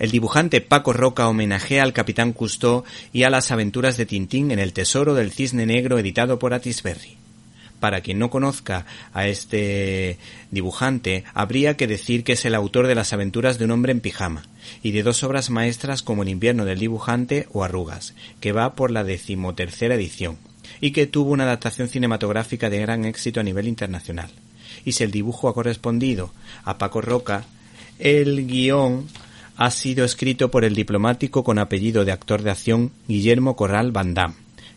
El dibujante Paco Roca homenajea al Capitán Cousteau y a las aventuras de Tintín en El Tesoro del Cisne Negro editado por Atisberry. Para quien no conozca a este dibujante, habría que decir que es el autor de las aventuras de un hombre en pijama y de dos obras maestras como El invierno del dibujante o Arrugas, que va por la decimotercera edición y que tuvo una adaptación cinematográfica de gran éxito a nivel internacional. Y si el dibujo ha correspondido a Paco Roca, el guion ha sido escrito por el diplomático con apellido de actor de acción Guillermo Corral Van Damme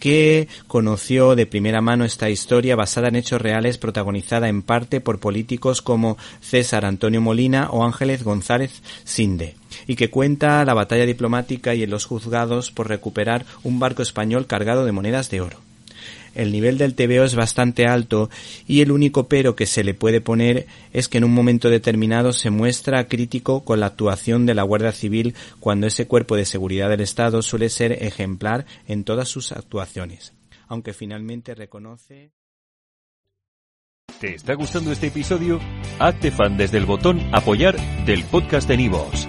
que conoció de primera mano esta historia basada en hechos reales protagonizada en parte por políticos como César Antonio Molina o Ángeles González Sinde, y que cuenta la batalla diplomática y los juzgados por recuperar un barco español cargado de monedas de oro el nivel del TVO es bastante alto y el único pero que se le puede poner es que en un momento determinado se muestra crítico con la actuación de la Guardia Civil cuando ese cuerpo de seguridad del Estado suele ser ejemplar en todas sus actuaciones, aunque finalmente reconoce ¿Te está gustando este episodio? Hazte fan desde el botón apoyar del podcast de Nivos.